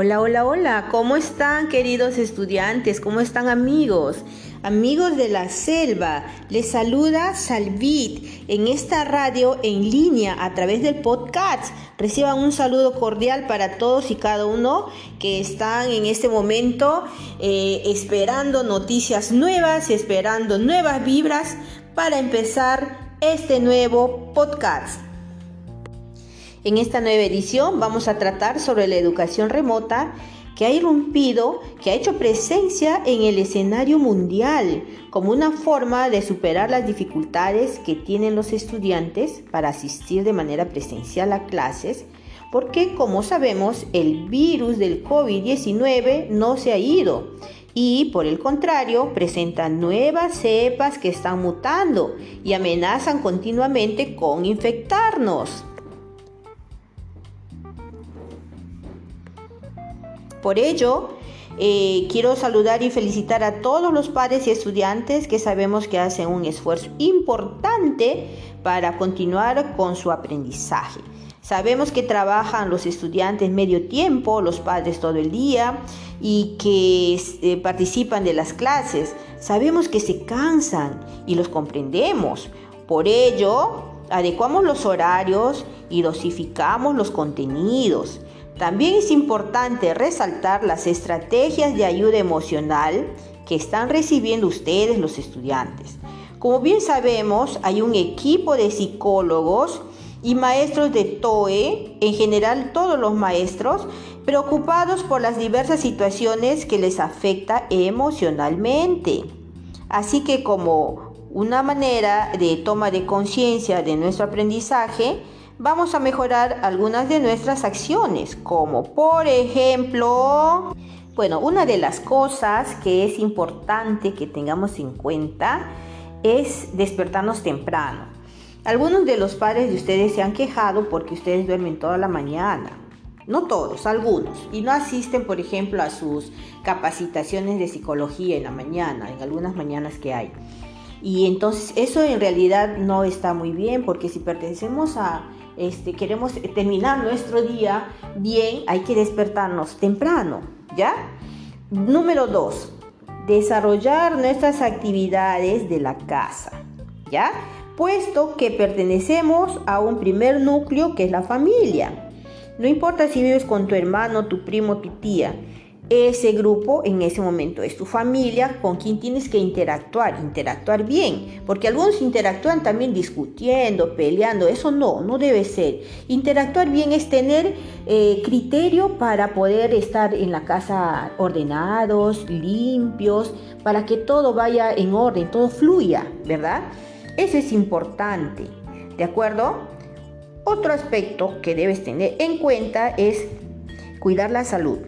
Hola, hola, hola, ¿cómo están queridos estudiantes? ¿Cómo están amigos? Amigos de la selva, les saluda Salvit en esta radio en línea a través del podcast. Reciban un saludo cordial para todos y cada uno que están en este momento eh, esperando noticias nuevas, esperando nuevas vibras para empezar este nuevo podcast. En esta nueva edición vamos a tratar sobre la educación remota que ha irrumpido, que ha hecho presencia en el escenario mundial como una forma de superar las dificultades que tienen los estudiantes para asistir de manera presencial a clases, porque como sabemos el virus del COVID-19 no se ha ido y por el contrario presentan nuevas cepas que están mutando y amenazan continuamente con infectarnos. Por ello, eh, quiero saludar y felicitar a todos los padres y estudiantes que sabemos que hacen un esfuerzo importante para continuar con su aprendizaje. Sabemos que trabajan los estudiantes medio tiempo, los padres todo el día y que eh, participan de las clases. Sabemos que se cansan y los comprendemos. Por ello, adecuamos los horarios y dosificamos los contenidos. También es importante resaltar las estrategias de ayuda emocional que están recibiendo ustedes los estudiantes. Como bien sabemos, hay un equipo de psicólogos y maestros de TOE, en general todos los maestros, preocupados por las diversas situaciones que les afecta emocionalmente. Así que como una manera de toma de conciencia de nuestro aprendizaje, vamos a mejorar algunas de nuestras acciones, como por ejemplo, bueno, una de las cosas que es importante que tengamos en cuenta es despertarnos temprano. Algunos de los padres de ustedes se han quejado porque ustedes duermen toda la mañana. No todos, algunos. Y no asisten, por ejemplo, a sus capacitaciones de psicología en la mañana, en algunas mañanas que hay. Y entonces eso en realidad no está muy bien porque si pertenecemos a este, queremos terminar nuestro día bien, hay que despertarnos temprano, ¿ya? Número dos, desarrollar nuestras actividades de la casa, ¿ya? Puesto que pertenecemos a un primer núcleo que es la familia. No importa si vives con tu hermano, tu primo, tu tía, ese grupo en ese momento es tu familia con quien tienes que interactuar, interactuar bien, porque algunos interactúan también discutiendo, peleando, eso no, no debe ser. Interactuar bien es tener eh, criterio para poder estar en la casa ordenados, limpios, para que todo vaya en orden, todo fluya, ¿verdad? Eso es importante, ¿de acuerdo? Otro aspecto que debes tener en cuenta es cuidar la salud.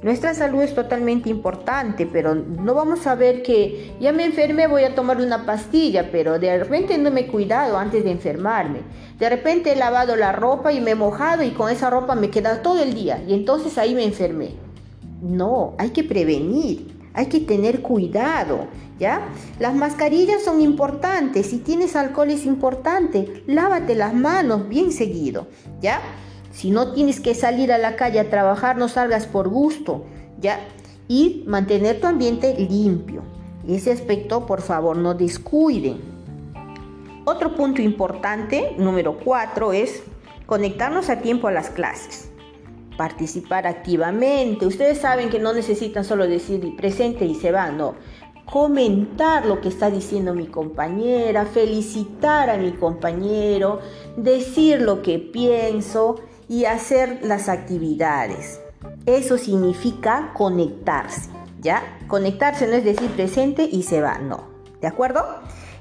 Nuestra salud es totalmente importante, pero no vamos a ver que ya me enfermé, voy a tomar una pastilla, pero de repente no me he cuidado antes de enfermarme. De repente he lavado la ropa y me he mojado y con esa ropa me queda todo el día y entonces ahí me enfermé. No, hay que prevenir, hay que tener cuidado, ¿ya? Las mascarillas son importantes, si tienes alcohol es importante, lávate las manos bien seguido, ¿ya? Si no tienes que salir a la calle a trabajar, no salgas por gusto, ¿ya? Y mantener tu ambiente limpio. Ese aspecto, por favor, no descuiden. Otro punto importante, número cuatro, es conectarnos a tiempo a las clases. Participar activamente. Ustedes saben que no necesitan solo decir presente y se van, no comentar lo que está diciendo mi compañera, felicitar a mi compañero, decir lo que pienso y hacer las actividades. Eso significa conectarse, ¿ya? Conectarse no es decir presente y se va, no. ¿De acuerdo?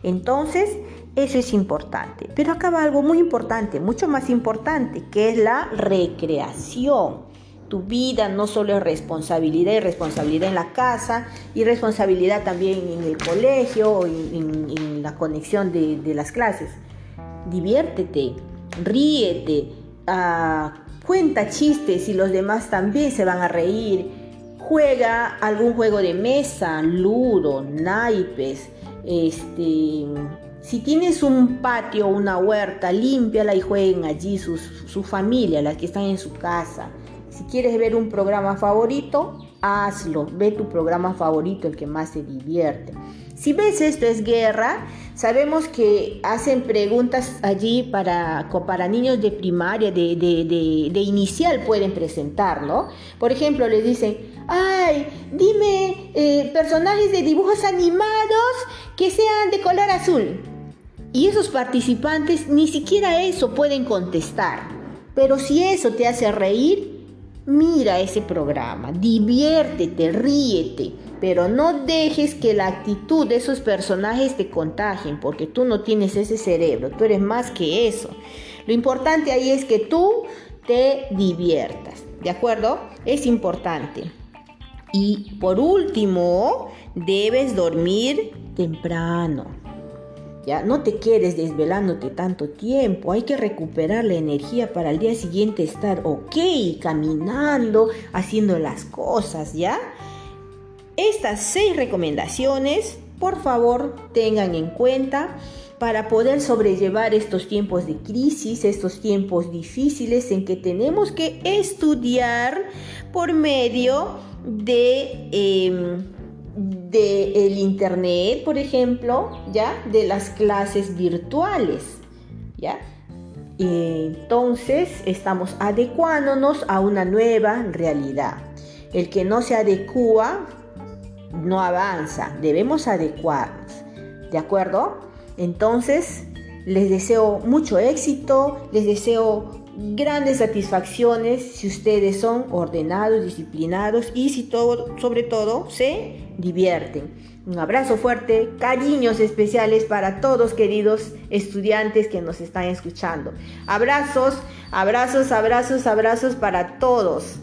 Entonces, eso es importante. Pero acaba algo muy importante, mucho más importante, que es la recreación. Tu vida no solo es responsabilidad y responsabilidad en la casa y responsabilidad también en el colegio, en, en la conexión de las clases. Diviértete, ríete, cuenta chistes y los demás también se van a reír. Juega algún juego de mesa, ludo, naipes. Este, si tienes un patio o una huerta, límpiala y jueguen allí sus, su familia, las que están en su casa. Si quieres ver un programa favorito, hazlo. Ve tu programa favorito, el que más te divierte. Si ves esto es guerra, sabemos que hacen preguntas allí para, para niños de primaria, de, de, inicial pueden presentar, ¿no? Por ejemplo, les dicen, ay, dime eh, personajes de dibujos animados que sean de color azul. Y esos participantes ni siquiera eso pueden contestar. Pero si eso te hace reír, mira ese programa, diviértete, ríete, pero no dejes que la actitud de esos personajes te contagien, porque tú no tienes ese cerebro, tú eres más que eso. Lo importante ahí es que tú te diviertas, ¿de acuerdo? Es importante. Y por último, debes dormir temprano. No te quedes desvelándote tanto tiempo, hay que recuperar la energía para el día siguiente estar ok, caminando, haciendo las cosas, ¿ya? Estas seis recomendaciones, por favor, tengan en cuenta para poder sobrellevar estos tiempos de crisis, estos tiempos difíciles en que tenemos que estudiar por medio de... Em, del internet, por ejemplo, ya de las clases virtuales, ya. Entonces estamos adecuándonos a una nueva realidad. El que no se adecua no avanza, debemos adecuarnos, ¿de acuerdo? Entonces, les deseo mucho éxito, les deseo grandes satisfacciones si ustedes son ordenados, disciplinados y si todo, sobre todo se divierten. Un abrazo fuerte, cariños especiales para todos queridos estudiantes que nos están escuchando. Abrazos, abrazos, abrazos, abrazos para todos.